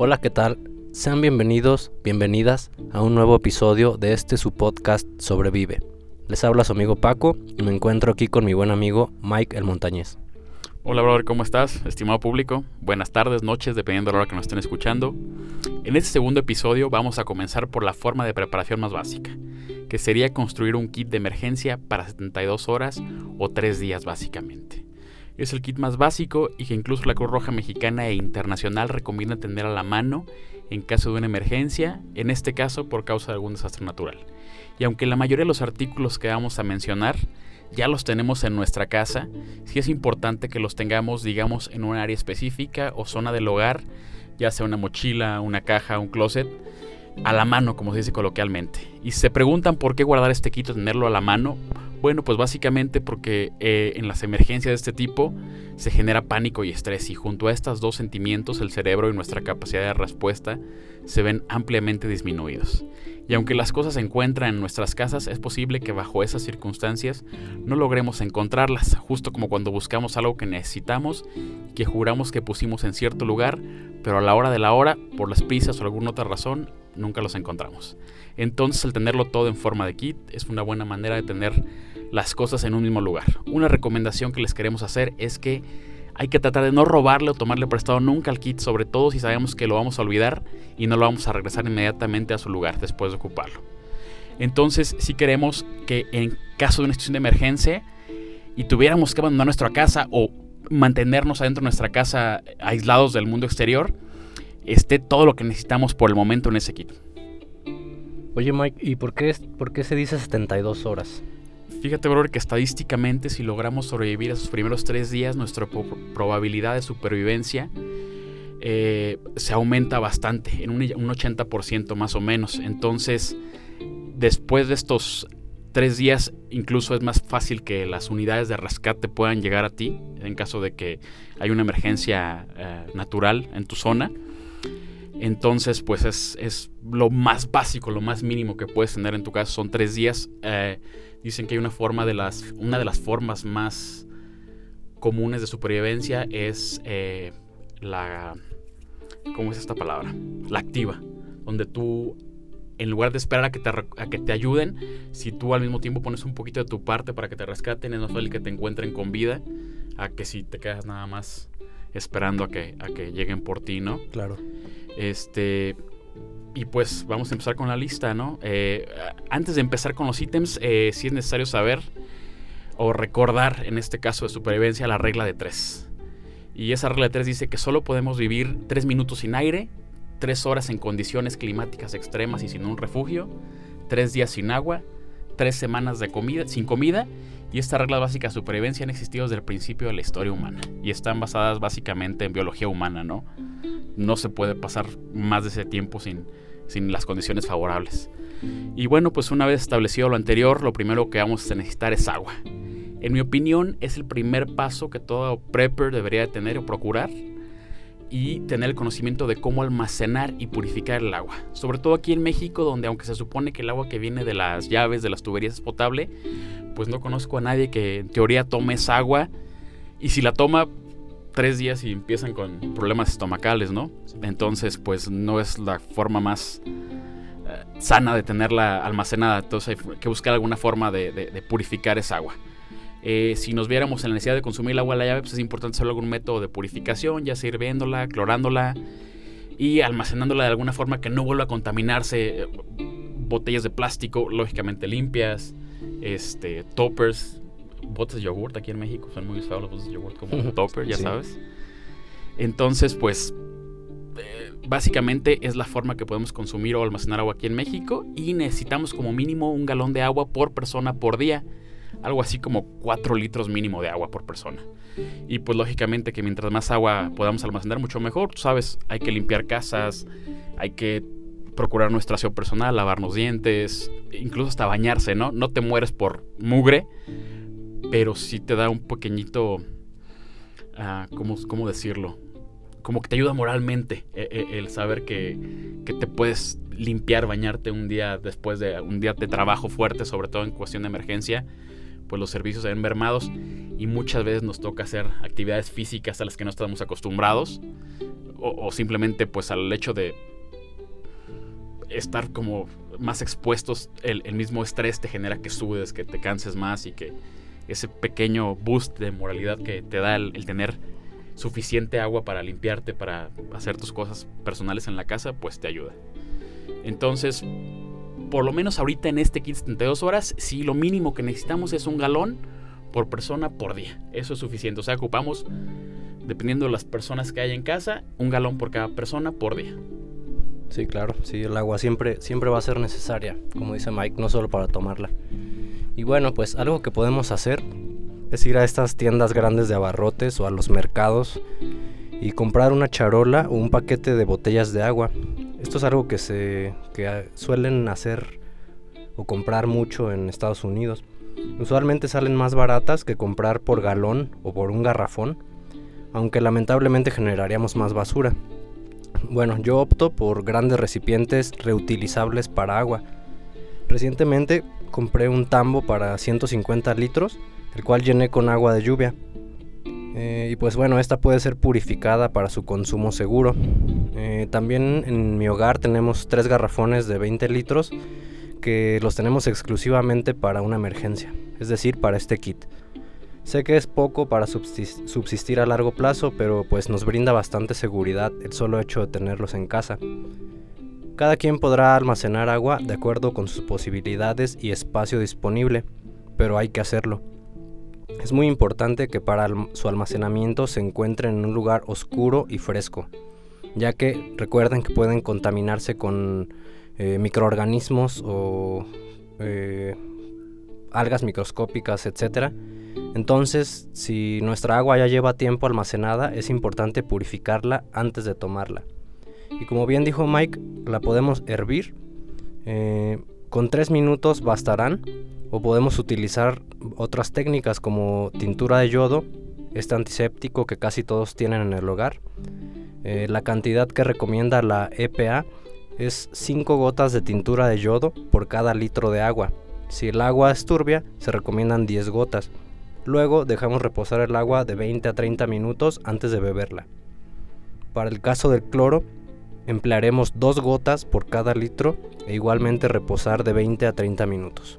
Hola, ¿qué tal? Sean bienvenidos, bienvenidas a un nuevo episodio de este su podcast Sobrevive. Les habla su amigo Paco y me encuentro aquí con mi buen amigo Mike el Montañez. Hola, brother, ¿cómo estás? Estimado público, buenas tardes, noches, dependiendo de la hora que nos estén escuchando. En este segundo episodio vamos a comenzar por la forma de preparación más básica, que sería construir un kit de emergencia para 72 horas o 3 días básicamente. Es el kit más básico y que incluso la Cruz Roja Mexicana e Internacional recomienda tener a la mano en caso de una emergencia, en este caso por causa de algún desastre natural. Y aunque la mayoría de los artículos que vamos a mencionar ya los tenemos en nuestra casa, sí es importante que los tengamos, digamos, en un área específica o zona del hogar, ya sea una mochila, una caja, un closet, a la mano, como se dice coloquialmente. Y se preguntan por qué guardar este kit o tenerlo a la mano. Bueno, pues básicamente porque eh, en las emergencias de este tipo se genera pánico y estrés y junto a estos dos sentimientos el cerebro y nuestra capacidad de respuesta se ven ampliamente disminuidos. Y aunque las cosas se encuentran en nuestras casas, es posible que bajo esas circunstancias no logremos encontrarlas, justo como cuando buscamos algo que necesitamos, que juramos que pusimos en cierto lugar, pero a la hora de la hora, por las prisas o alguna otra razón, nunca los encontramos. Entonces el tenerlo todo en forma de kit es una buena manera de tener las cosas en un mismo lugar. Una recomendación que les queremos hacer es que hay que tratar de no robarle o tomarle prestado nunca al kit, sobre todo si sabemos que lo vamos a olvidar y no lo vamos a regresar inmediatamente a su lugar después de ocuparlo. Entonces, si queremos que en caso de una situación de emergencia y tuviéramos que abandonar nuestra casa o mantenernos adentro de nuestra casa aislados del mundo exterior, esté todo lo que necesitamos por el momento en ese kit. Oye Mike, ¿y por qué, por qué se dice 72 horas? Fíjate, bro, que estadísticamente si logramos sobrevivir a esos primeros tres días, nuestra probabilidad de supervivencia eh, se aumenta bastante, en un, un 80% más o menos. Entonces, después de estos tres días, incluso es más fácil que las unidades de rescate puedan llegar a ti en caso de que hay una emergencia eh, natural en tu zona. Entonces, pues es, lo más básico, lo más mínimo que puedes tener en tu casa. Son tres días. Eh, dicen que hay una forma de las. Una de las formas más comunes de supervivencia es eh, la. ¿Cómo es esta palabra? La activa. Donde tú, en lugar de esperar a que te, a que te ayuden, si tú al mismo tiempo pones un poquito de tu parte para que te rescaten, es más fácil que te encuentren con vida a que si te quedas nada más esperando a que, a que lleguen por ti, ¿no? Claro. Este. Y pues vamos a empezar con la lista, ¿no? Eh, antes de empezar con los ítems, eh, sí es necesario saber o recordar, en este caso de supervivencia, la regla de tres. Y esa regla de tres dice que solo podemos vivir tres minutos sin aire, tres horas en condiciones climáticas extremas y sin un refugio, tres días sin agua, tres semanas de comida, sin comida y estas reglas básicas de supervivencia han existido desde el principio de la historia humana y están basadas básicamente en biología humana, ¿no? No se puede pasar más de ese tiempo sin, sin las condiciones favorables. Y bueno, pues una vez establecido lo anterior, lo primero que vamos a necesitar es agua. En mi opinión, es el primer paso que todo prepper debería tener o procurar y tener el conocimiento de cómo almacenar y purificar el agua. Sobre todo aquí en México, donde aunque se supone que el agua que viene de las llaves, de las tuberías es potable, pues no conozco a nadie que en teoría tome esa agua y si la toma tres días y empiezan con problemas estomacales, ¿no? Entonces, pues no es la forma más eh, sana de tenerla almacenada. Entonces hay que buscar alguna forma de purificar esa agua. Eh, si nos viéramos en la necesidad de consumir el agua de la llave, pues es importante hacer algún método de purificación, ya sea hirviéndola, clorándola y almacenándola de alguna forma que no vuelva a contaminarse. Eh, botellas de plástico, lógicamente limpias, este, toppers, botes de yogurt aquí en México son muy usados los botes de yogurt como topper, ya sabes. Entonces, pues eh, básicamente es la forma que podemos consumir o almacenar agua aquí en México y necesitamos como mínimo un galón de agua por persona por día algo así como 4 litros mínimo de agua por persona. Y pues lógicamente que mientras más agua podamos almacenar, mucho mejor. Tú sabes, hay que limpiar casas, hay que procurar nuestro aseo personal, lavarnos dientes, incluso hasta bañarse, ¿no? No te mueres por mugre, pero sí te da un pequeñito... Uh, ¿cómo, decirlo? Como que te ayuda moralmente eh, eh, el, saber que, que te puedes limpiar, bañarte un día después de un día de trabajo fuerte, sobre todo en cuestión de emergencia pues los servicios se ven mermados y muchas veces nos toca hacer actividades físicas a las que no estamos acostumbrados o, simplemente pues al hecho de estar como más expuestos, el, mismo estrés te genera que sudes, que te canses más y que ese pequeño boost de moralidad que te da el, tener suficiente agua para limpiarte, para hacer tus cosas personales en la casa, pues te ayuda. Entonces, por lo menos ahorita en este kit 72 horas, sí, lo mínimo que necesitamos es un galón por persona por día. Eso es suficiente. O sea, ocupamos, dependiendo de las personas que hay en casa, un galón por cada persona por día. Sí, claro, sí, el agua siempre, siempre va a ser necesaria, como dice Mike, no solo para tomarla. Y bueno, pues algo que podemos hacer es ir a estas tiendas grandes de abarrotes o a los mercados y comprar una charola o un paquete de botellas de agua. Esto es algo que se que suelen hacer o comprar mucho en Estados Unidos. Usualmente salen más baratas que comprar por galón o por un garrafón, aunque lamentablemente generaríamos más basura. Bueno, yo opto por grandes recipientes reutilizables para agua. Recientemente compré un tambo para 150 litros, el cual llené con agua de lluvia. Eh, y pues bueno, esta puede ser purificada para su consumo seguro. Eh, también en mi hogar tenemos tres garrafones de 20 litros que los tenemos exclusivamente para una emergencia, es decir, para este kit. Sé que es poco para subsistir a largo plazo, pero pues nos brinda bastante seguridad el solo hecho de tenerlos en casa. Cada quien podrá almacenar agua de acuerdo con sus posibilidades y espacio disponible, pero hay que hacerlo. Es muy importante que para su almacenamiento se encuentre en un lugar oscuro y fresco, ya que recuerden que pueden contaminarse con eh, microorganismos o eh, algas microscópicas, etc. Entonces, si nuestra agua ya lleva tiempo almacenada, es importante purificarla antes de tomarla. Y como bien dijo Mike, la podemos hervir. Eh, con 3 minutos bastarán. O podemos utilizar otras técnicas como tintura de yodo, este antiséptico que casi todos tienen en el hogar. la cantidad que recomienda la EPA es 5 gotas de tintura de yodo por cada litro de agua. Si el agua es turbia, se recomiendan 10 gotas. Luego dejamos reposar el agua de 20 a 30 minutos antes de beberla. Para el caso del cloro, emplearemos 2 gotas por cada litro e igualmente reposar de 20 a 30 minutos.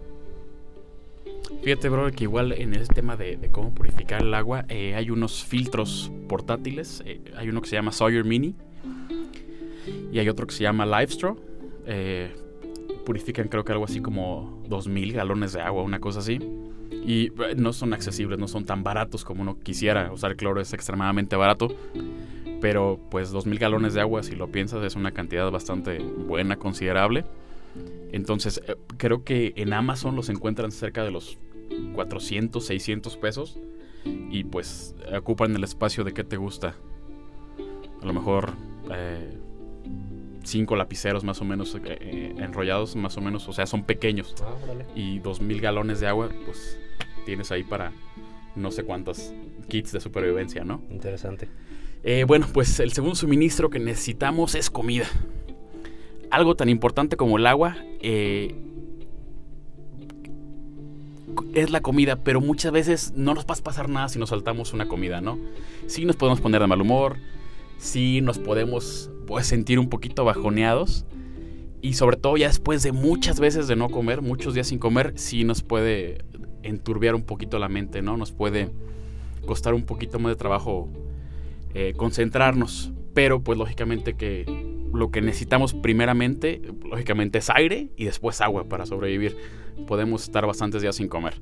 Fíjate, bro, que igual en ese tema de, cómo purificar el agua, eh, hay unos filtros portátiles. Eh, hay uno que se llama Sawyer Mini, y hay otro que se llama Livestraw. Eh, purifican creo que algo así como 2.000 galones de agua, una cosa así. Y eh, no son accesibles, no son tan baratos como uno quisiera. Usar cloro es extremadamente barato. Pero pues 2.000 galones de agua, si lo piensas, es una cantidad bastante buena, considerable. Entonces, eh, creo que en Amazon los encuentran cerca de los 400, 600 pesos. Y pues ocupan el espacio de que te gusta. A lo mejor eh, cinco lapiceros más o menos eh, enrollados, más o menos, o sea, son pequeños. Ah, y dos mil galones de agua, pues tienes ahí para no sé cuántos kits de supervivencia, ¿no? Interesante. Eh, bueno, pues el segundo suministro que necesitamos es comida. Algo tan importante como el agua es la comida, pero muchas veces no nos va a pasar nada si nos saltamos una comida, ¿no? Sí nos podemos poner de mal humor, sí nos podemos pues, sentir un poquito bajoneados. Y sobre todo ya después de muchas veces de no comer, muchos días sin comer, sí nos puede enturbiar un poquito la mente, ¿no? Nos puede costar un poquito más de trabajo eh, concentrarnos. Pero pues lógicamente que lo que necesitamos primeramente, lógicamente es aire y después agua para sobrevivir. Podemos estar bastantes días sin comer.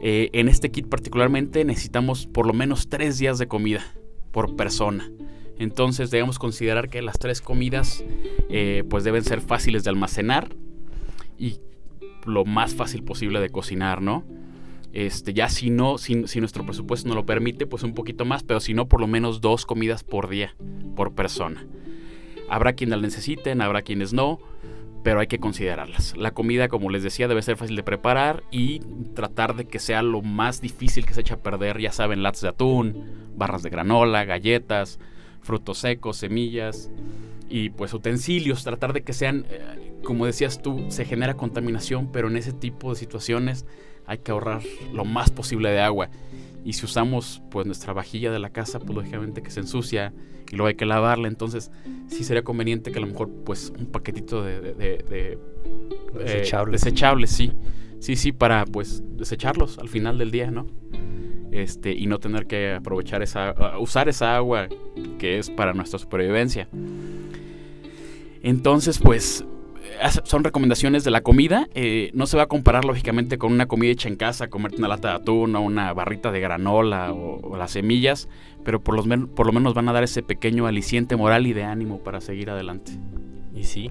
Eh, en este kit particularmente necesitamos por lo menos tres días de comida por persona. Entonces debemos considerar que las tres comidas eh, pues deben ser fáciles de almacenar y lo más fácil posible de cocinar, ¿no? Este, ya si no, si, nuestro presupuesto no lo permite, pues un poquito más, pero si no, por lo menos dos comidas por día, por persona. Habrá quienes las necesiten, habrá quienes no, pero hay que considerarlas. La comida, como les decía, debe ser fácil de preparar y tratar de que sea lo más difícil que se eche a perder, ya saben, latas de atún, barras de granola, galletas, frutos secos, semillas y pues utensilios, tratar de que sean, eh, como decías tú, se genera contaminación, pero en ese tipo de situaciones hay que ahorrar lo más posible de agua. Y si usamos pues nuestra vajilla de la casa, pues lógicamente que se ensucia y luego hay que lavarla. Entonces sí sería conveniente que a lo mejor pues un paquetito de, de, de, de eh, Desechables. desechables, sí. Sí, sí, para pues desecharlos al final del día, ¿no? Este, y no tener que aprovechar esa, usar esa agua que es para nuestra supervivencia. Entonces, pues, as- son recomendaciones de la comida. eh, no se va a comparar, lógicamente, con una comida hecha en casa, comerte una lata de atún o una barrita de granola o, las semillas, pero por, lo menos van a dar ese pequeño aliciente moral y de ánimo para seguir adelante. Y sí.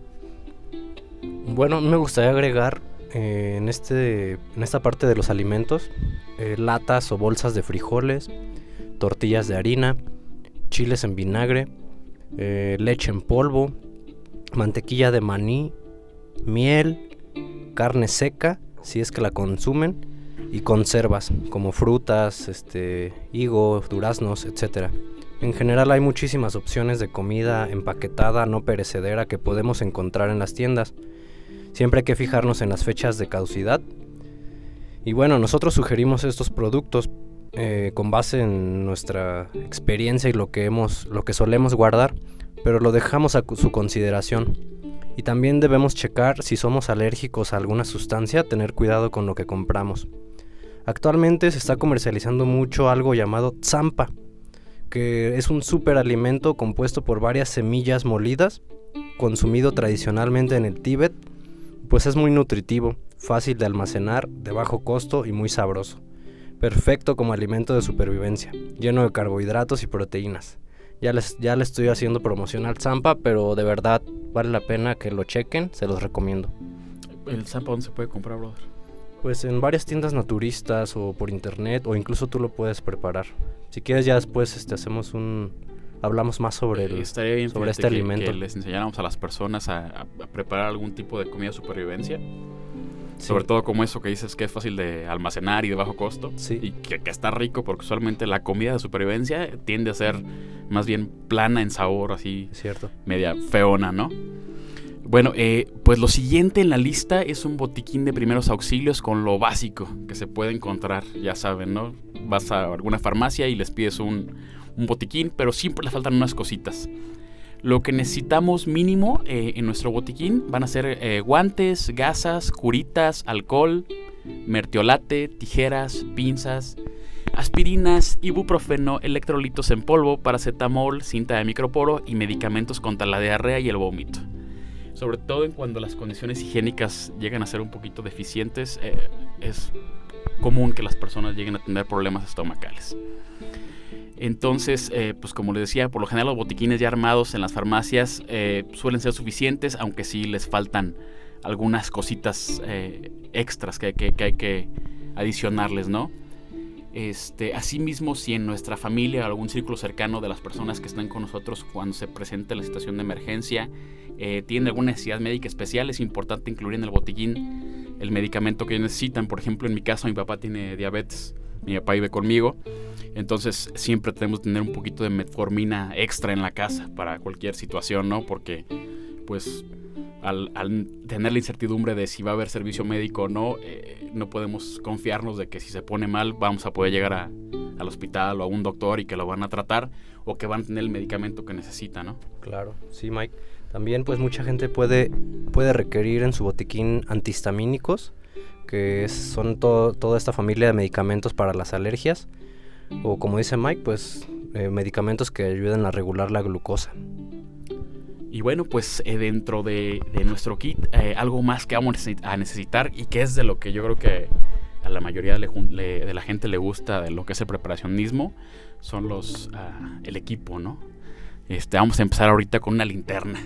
Bueno, me gustaría agregar eh, en, este, en esta parte de los alimentos eh, latas o bolsas de frijoles, tortillas de harina, chiles en vinagre, eh, leche en polvo, mantequilla de maní, miel, carne seca, si es que la consumen, y conservas como frutas, este, higo, duraznos, etcétera. En general hay muchísimas opciones de comida empaquetada no perecedera que podemos encontrar en las tiendas. Siempre hay que fijarnos en las fechas de caducidad. Y bueno, nosotros sugerimos estos productos eh, con base en nuestra experiencia y lo que hemos, lo que solemos guardar, pero lo dejamos a su consideración. Y también debemos checar si somos alérgicos a alguna sustancia, tener cuidado con lo que compramos. Actualmente se está comercializando mucho algo llamado zampa, que es un superalimento compuesto por varias semillas molidas, consumido tradicionalmente en el Tíbet, pues es muy nutritivo, fácil de almacenar, de bajo costo y muy sabroso. Perfecto como alimento de supervivencia, lleno de carbohidratos y proteínas. Ya les, ya le estoy haciendo promoción al Zampa, pero de verdad vale la pena que lo chequen, se los recomiendo. ¿El zampa dónde se puede comprar, brother? Pues en varias tiendas naturistas o por internet o incluso tú lo puedes preparar. Si quieres ya después este, hacemos un... Hablamos más sobre el... Eh, Estaría bien sobre este que- alimento. que les enseñáramos a las personas a, a- a preparar algún tipo de comida de supervivencia. Sí. Sobre todo como eso que dices que es fácil de almacenar y de bajo costo. Sí. Y que, que está rico porque usualmente la comida de supervivencia tiende a ser más bien plana en sabor, así cierto. media feona, ¿no? Bueno, eh, pues lo siguiente en la lista es un botiquín de primeros auxilios con lo básico que se puede encontrar, ya saben, ¿no? Vas a alguna farmacia y les pides un, un botiquín, pero siempre le faltan unas cositas. Lo que necesitamos mínimo eh, en nuestro botiquín van a ser eh, guantes, gasas, curitas, alcohol, mertiolate, tijeras, pinzas, aspirinas, ibuprofeno, electrolitos en polvo, paracetamol, cinta de microporo y medicamentos contra la diarrea y el vómito. Sobre todo en cuando las condiciones higiénicas llegan a ser un poquito deficientes, eh, es común que las personas lleguen a tener problemas estomacales. Entonces, eh, pues como les decía, por lo general los botiquines ya armados en las farmacias eh, suelen ser suficientes, aunque sí les faltan algunas cositas eh, extras que, hay que adicionarles, ¿no? Este, asimismo, si en nuestra familia o algún círculo cercano de las personas que están con nosotros cuando se presente la situación de emergencia eh, tienen alguna necesidad médica especial, es importante incluir en el botiquín el medicamento que necesitan. Por ejemplo, en mi caso, mi papá tiene diabetes, mi papá vive conmigo, entonces siempre tenemos que tener un poquito de metformina extra en la casa para cualquier situación, ¿no? Porque, pues, al, al tener la incertidumbre de si va a haber servicio médico o no, eh, no podemos confiarnos de que si se pone mal vamos a poder llegar a- al hospital o a un doctor y que lo van a tratar o que van a tener el medicamento que necesita, ¿no? Claro, sí, Mike. También, pues, mucha gente puede, puede requerir en su botiquín antihistamínicos, que son to- toda esta familia de medicamentos para las alergias, o como dice Mike, pues, eh, medicamentos que ayuden a regular la glucosa. Y bueno, pues eh, dentro de, nuestro kit, eh, algo más que vamos a necesi- a necesitar y que es de lo que yo creo que a la mayoría de la gente le gusta de lo que es el preparacionismo, son los ah, el equipo, ¿no? Este, vamos a empezar ahorita con una linterna.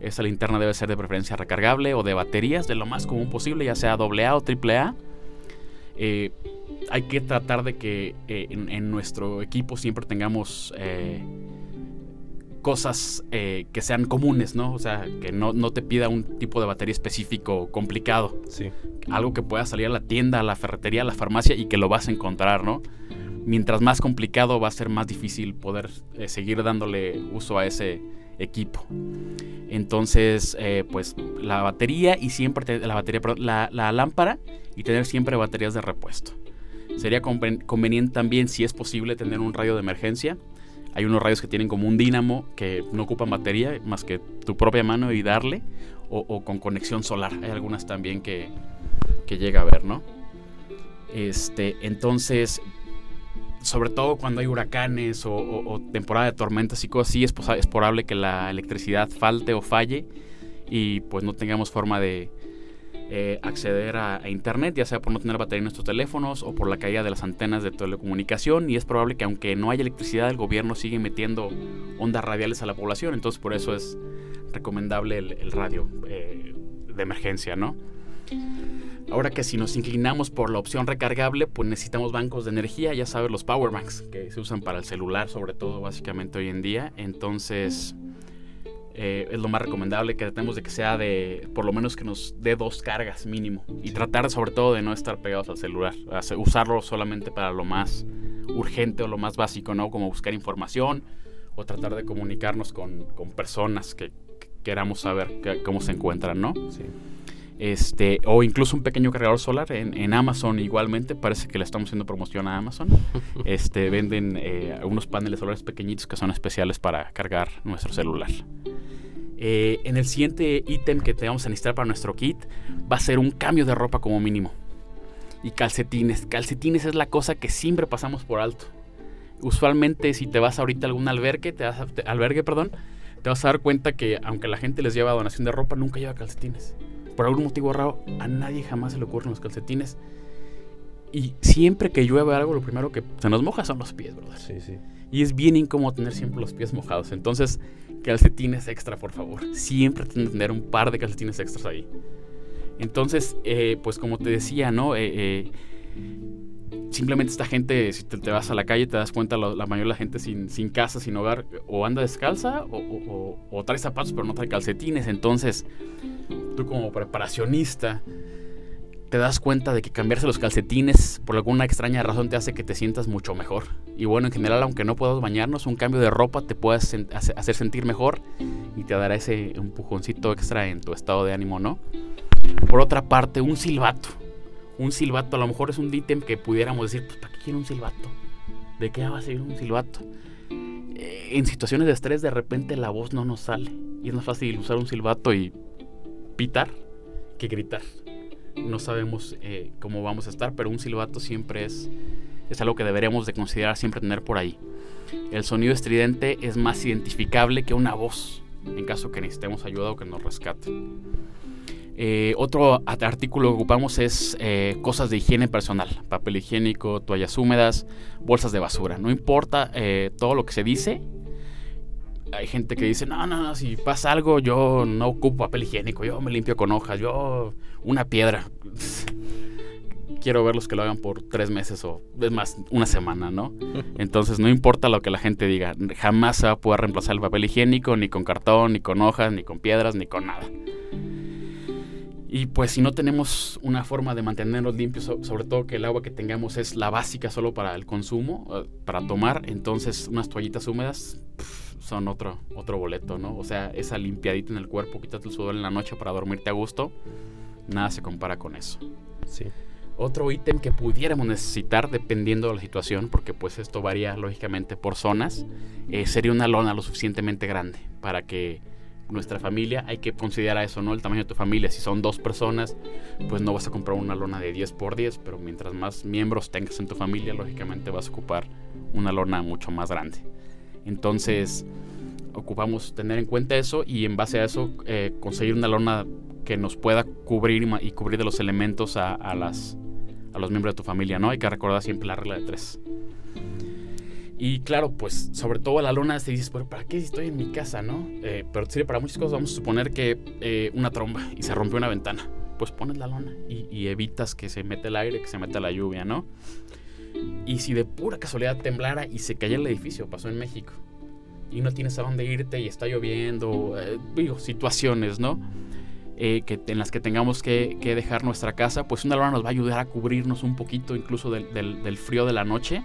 Esa linterna debe ser de preferencia recargable o de baterías, de lo más común posible, ya sea AA o AAA. Eh, hay que tratar de que eh, en, en nuestro equipo siempre tengamos eh, cosas que sean comunes, ¿no? O sea, que no, no te pida un tipo de batería específico complicado. Sí. Algo que pueda salir a la tienda, a la ferretería, a la farmacia y que lo vas a encontrar, ¿no? Mientras más complicado va a ser más difícil poder seguir dándole uso a ese equipo. Entonces, eh, pues la batería y siempre la batería, la, la lámpara y tener siempre baterías de repuesto. Sería conveniente también, si es posible, tener un radio de emergencia. Hay unos radios que tienen como un dínamo que no ocupan batería más que tu propia mano y darle, o, con conexión solar. Hay algunas también que, que llega a ver, ¿no? Este, entonces, sobre todo cuando hay huracanes o, temporada de tormentas y cosas así, es, es probable que la electricidad falte o falle y pues no tengamos forma de eh, acceder a, internet, ya sea por no tener batería en nuestros teléfonos o por la caída de las antenas de telecomunicación y es probable que aunque no haya electricidad el gobierno sigue metiendo ondas radiales a la población, entonces por eso es recomendable el, radio eh, de emergencia, ¿no? Ahora que si nos inclinamos por la opción recargable, pues necesitamos bancos de energía, ya sabes, los power banks que se usan para el celular, sobre todo básicamente hoy en día. Entonces, eh, es lo más recomendable que tratemos de que sea de, por lo menos que nos dé dos cargas mínimo. Y tratar sobre todo de no estar pegados al celular, usarlo solamente para lo más urgente o lo más básico, ¿no? Como buscar información o tratar de comunicarnos con, con personas que, queramos saber cómo se encuentran, ¿no? Sí. Este, o incluso un pequeño cargador solar en, Amazon igualmente, parece que le estamos haciendo promoción a Amazon. Este, venden eh, unos paneles solares pequeñitos que son especiales para cargar nuestro celular. Eh, en el siguiente ítem que te vamos a necesitar para nuestro kit va a ser un cambio de ropa como mínimo. Y calcetines. Calcetines es la cosa que siempre pasamos por alto. Usualmente si te vas ahorita a algún albergue, te albergue, perdón, te vas a dar cuenta que aunque la gente les lleva donación de ropa, nunca lleva calcetines por algún motivo raro, a nadie jamás se le ocurren los calcetines. Y siempre que llueve algo, lo primero que se nos moja son los pies, ¿verdad? Sí, sí. Y es bien incómodo tener siempre los pies mojados. Entonces, calcetines extra, por favor. Siempre tener un par de calcetines extras ahí. Entonces, eh, pues como te decía, ¿no? Eh, eh, simplemente esta gente, si te, vas a la calle, te das cuenta, la, mayoría de la gente sin, sin, casa, sin hogar, o anda descalza, o, o trae zapatos, pero no trae calcetines. Entonces, como preparacionista te das cuenta de que cambiarse los calcetines por alguna extraña razón te hace que te sientas mucho mejor. Y bueno, en general, aunque no puedas bañarnos, un cambio de ropa te puede hacer sentir mejor y te dará ese empujoncito extra en tu estado de ánimo, ¿no? Por otra parte, un silbato. Un silbato a lo mejor es un ítem que pudiéramos decir, pues ¿para qué quiero un silbato? ¿De qué va a servir un silbato? Eh, en situaciones de estrés de repente la voz no nos sale y es más fácil usar un silbato y pitar que gritar. No sabemos eh, cómo vamos a estar, pero un silbato siempre es, es algo que deberíamos de considerar siempre tener por ahí. El sonido estridente es más identificable que una voz, en caso que necesitemos ayuda o que nos rescate. Eh, otro artículo que ocupamos es eh, cosas de higiene personal, papel higiénico, toallas húmedas, bolsas de basura. No importa todo lo que se dice, hay gente que dice, no, no, no, si pasa algo, yo no ocupo papel higiénico, yo me limpio con hojas, yo una piedra. Quiero verlos que lo hagan por tres meses o es más, una semana, ¿no? Entonces no importa lo que la gente diga, jamás se va a poder reemplazar el papel higiénico, ni con cartón, ni con hojas, ni con piedras, ni con nada. Y pues si no tenemos una forma de mantenernos limpios, sobre todo que el agua que tengamos es la básica solo para el consumo, eh, para tomar, entonces unas toallitas húmedas son otro, otro boleto, ¿no? O sea, esa limpiadita en el cuerpo, quítate el sudor en la noche para dormirte a gusto, nada se compara con eso. Sí. Otro ítem que pudiéramos necesitar dependiendo de la situación, porque pues esto varía lógicamente por zonas, eh, sería una lona lo suficientemente grande para que nuestra familia, hay que considerar eso, ¿no? El tamaño de tu familia. Si son dos personas, pues no vas a comprar una lona de 10 por 10, pero mientras más miembros tengas en tu familia, lógicamente vas a ocupar una lona mucho más grande. Entonces, ocupamos tener en cuenta eso y en base a eso eh, conseguir una lona que nos pueda cubrir y, cubrir de los elementos a, las, a los miembros de tu familia, ¿no? Hay que recordar siempre la regla de tres. Y claro, pues sobre todo la lona te dices, pero ¿para qué si estoy en mi casa, no? Eh, pero sirve para muchas cosas. Vamos a suponer que eh, una tromba y se rompió una ventana. Pues pones la lona y, y, evitas que se mete el aire, que se meta la lluvia, ¿no? Y si de pura casualidad temblara y se cayera el edificio, pasó en México, y no tienes a dónde irte y está lloviendo, eh, digo, situaciones, ¿no? Eh, que, en las que tengamos que, dejar nuestra casa, pues una lona nos va a ayudar a cubrirnos un poquito incluso del, frío de la noche.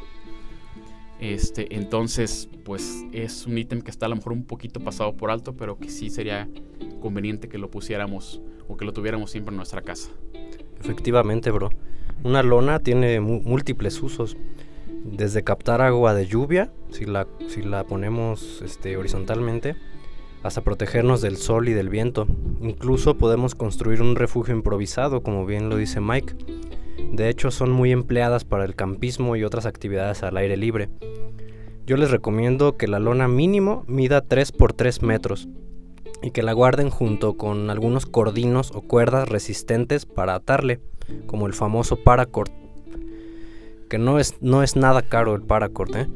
Este, entonces, pues es un ítem que está a lo mejor un poquito pasado por alto, pero que sí sería conveniente que lo pusiéramos o que lo tuviéramos siempre en nuestra casa. Efectivamente, bro. Una lona tiene múltiples usos. Desde captar agua de lluvia, si la, si la ponemos este, horizontalmente, hasta protegernos del sol y del viento. Incluso podemos construir un refugio improvisado, como bien lo dice Mike. De hecho, son muy empleadas para el campismo y otras actividades al aire libre. Yo les recomiendo que la lona mínimo mida 3 por 3 metros y que la guarden junto con algunos cordinos o cuerdas resistentes para atarle, como el famoso paracord, que no es, no es nada caro el paracord. ¿eh?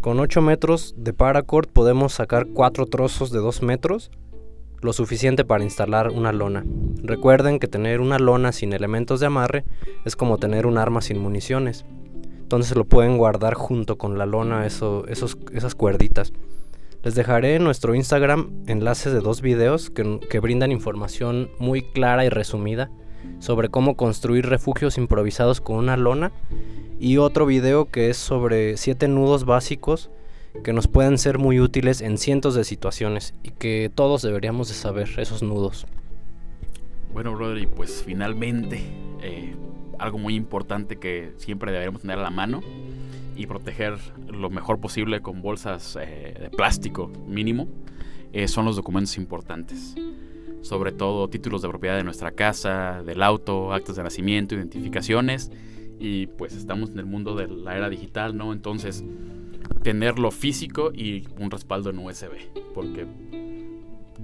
Con 8 metros de paracord podemos sacar 4 trozos de 2 metros, lo suficiente para instalar una lona. Recuerden que tener una lona sin elementos de amarre es como tener un arma sin municiones. Entonces lo pueden guardar junto con la lona, eso, esos, esas cuerditas. Les dejaré en nuestro Instagram enlaces de dos videos que, brindan información muy clara y resumida sobre cómo construir refugios improvisados con una lona y otro video que es sobre siete nudos básicos que nos pueden ser muy útiles en cientos de situaciones y que todos deberíamos de saber esos nudos. Bueno, brother, pues finalmente eh, algo muy importante que siempre deberíamos tener a la mano y proteger lo mejor posible con bolsas eh, de plástico mínimo eh, son los documentos importantes. Sobre todo títulos de propiedad de nuestra casa, del auto, actos de nacimiento, identificaciones. Y pues estamos en el mundo de la era digital, ¿no? Entonces, tenerlo físico y un respaldo en USB. Porque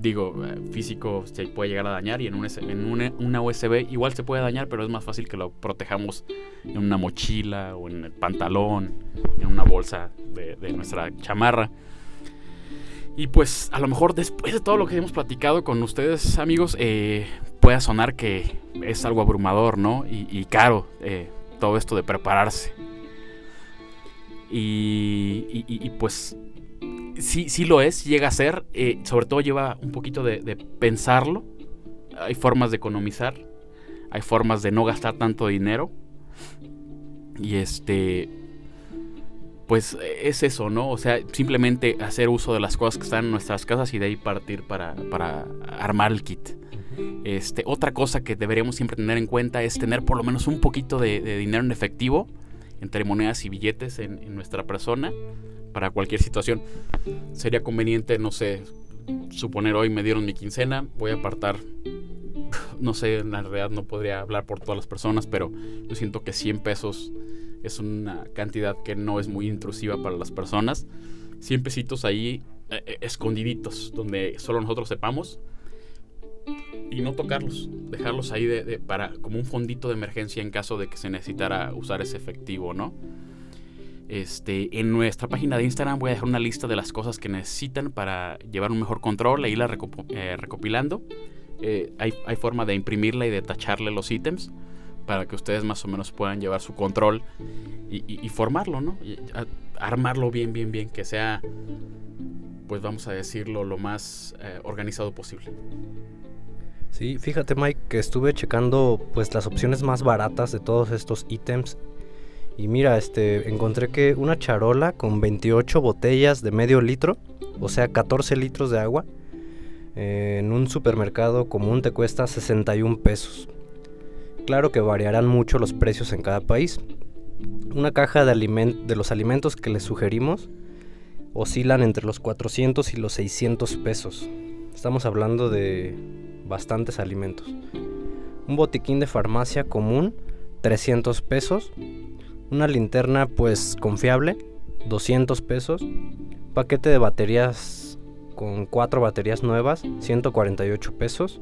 digo, eh, físico se puede llegar a dañar y en, un, en una, USB igual se puede dañar, pero es más fácil que lo protejamos en una mochila o en el pantalón, en una bolsa de, nuestra chamarra. Y pues a lo mejor después de todo lo que hemos platicado con ustedes amigos, eh, pueda sonar que es algo abrumador, ¿no? Y, caro eh, todo esto de prepararse. Y, y, pues sí, sí lo es, llega a ser, eh, sobre todo lleva un poquito de, pensarlo, hay formas de economizar, hay formas de no gastar tanto dinero y este, pues es eso, ¿no? O sea, simplemente hacer uso de las cosas que están en nuestras casas y de ahí partir para, armar el kit. Este, otra cosa que deberíamos siempre tener en cuenta es tener por lo menos un poquito de, dinero en efectivo, entre monedas y billetes en nuestra persona para cualquier situación. Sería conveniente, no sé, suponer hoy me dieron mi quincena, voy a apartar, no sé, en realidad no podría hablar por todas las personas, pero yo siento que 100 pesos es una cantidad que no es muy intrusiva para las personas. 100 pesitos ahí eh, eh, escondiditos, donde solo nosotros sepamos y no tocarlos, dejarlos ahí para como un fondito de emergencia en caso de que se necesitara usar ese efectivo, ¿no? Este, en nuestra página de Instagram voy a dejar una lista de las cosas que necesitan para llevar un mejor control e irla eh, recopilando. Eh, hay, forma de imprimirla y de tacharle los ítems para que ustedes más o menos puedan llevar su control y, formarlo, ¿no? armarlo bien, bien, bien, que sea, pues vamos a decirlo, lo más eh, organizado posible. Sí, fíjate Mike que estuve checando pues las opciones más baratas de todos estos ítems y mira, este, encontré que una charola con 28 botellas de medio litro, o sea, 14 litros de agua, en un supermercado común te cuesta 61 pesos. Claro que variarán mucho los precios en cada país. Una caja de, los alimentos que les sugerimos oscilan entre los 400 y los 600 pesos. Estamos hablando de bastantes alimentos. Un botiquín de farmacia común, 300 pesos una linterna pues confiable, 200 pesos. Paquete de baterías con 4 baterías nuevas, 148 pesos.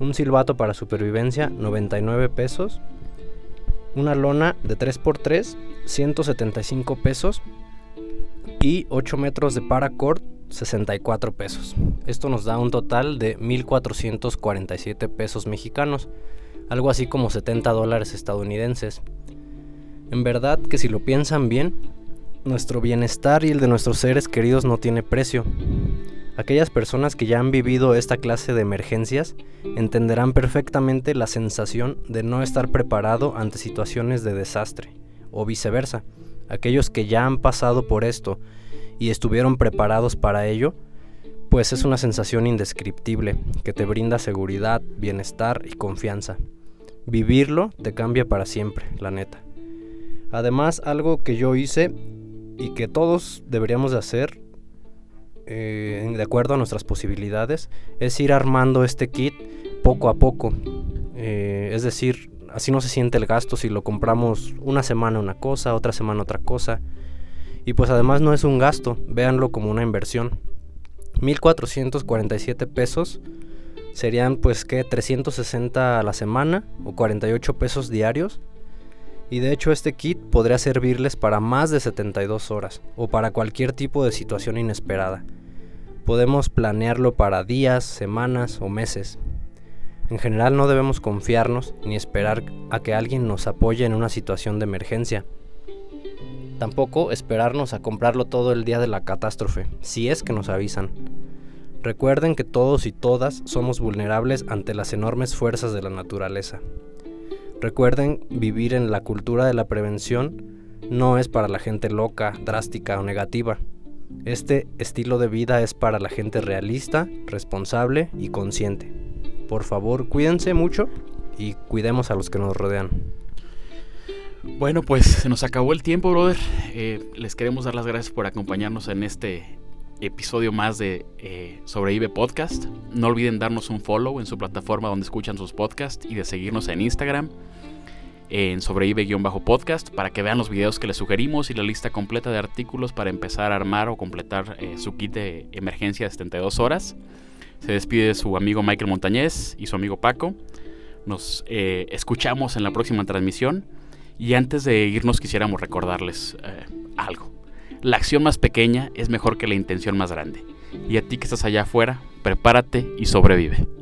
Un silbato para supervivencia, 99 pesos. Una lona de 3x3, 175 pesos. Y 8 metros de paracord, 64 pesos. Esto nos da un total de 1.447 pesos mexicanos, algo así como 70 dólares estadounidenses. En verdad que si lo piensan bien, nuestro bienestar y el de nuestros seres queridos no tiene precio. Aquellas personas que ya han vivido esta clase de emergencias entenderán perfectamente la sensación de no estar preparado ante situaciones de desastre, o viceversa. Aquellos que ya han pasado por esto y estuvieron preparados para ello, pues es una sensación indescriptible que te brinda seguridad, bienestar y confianza. Vivirlo te cambia para siempre, la neta. Además, algo que yo hice y que todos deberíamos de hacer, eh, de acuerdo a nuestras posibilidades, es ir armando este kit poco a poco. Eh, es decir, así no se siente el gasto si lo compramos una semana una cosa, otra semana otra cosa. Y pues además no es un gasto, véanlo como una inversión. 1447 pesos serían pues que 360 a la semana o 48 pesos diarios. Y de hecho este kit podría servirles para más de 72 horas o para cualquier tipo de situación inesperada. Podemos planearlo para días, semanas o meses. En general no debemos confiarnos ni esperar a que alguien nos apoye en una situación de emergencia. Tampoco esperarnos a comprarlo todo el día de la catástrofe, si es que nos avisan. Recuerden que todos y todas somos vulnerables ante las enormes fuerzas de la naturaleza. Recuerden, vivir en la cultura de la prevención no es para la gente loca, drástica o negativa. Este estilo de vida es para la gente realista, responsable y consciente por favor, cuídense mucho y cuidemos a los que nos rodean. Bueno, pues se nos acabó el tiempo, brother. Eh, les queremos dar las gracias por acompañarnos en este episodio más de eh, Sobrevive Podcast. No olviden darnos un follow en su plataforma donde escuchan sus podcasts y de seguirnos en Instagram en sobrevive-podcast para que vean los videos que les sugerimos y la lista completa de artículos para empezar a armar o completar eh, su kit de emergencia de 72 horas. Se despide su amigo Michael Montañez y su amigo Paco. Nos eh, escuchamos en la próxima transmisión. Y antes de irnos quisiéramos recordarles eh, algo. La acción más pequeña es mejor que la intención más grande. Y a ti que estás allá afuera, prepárate y sobrevive.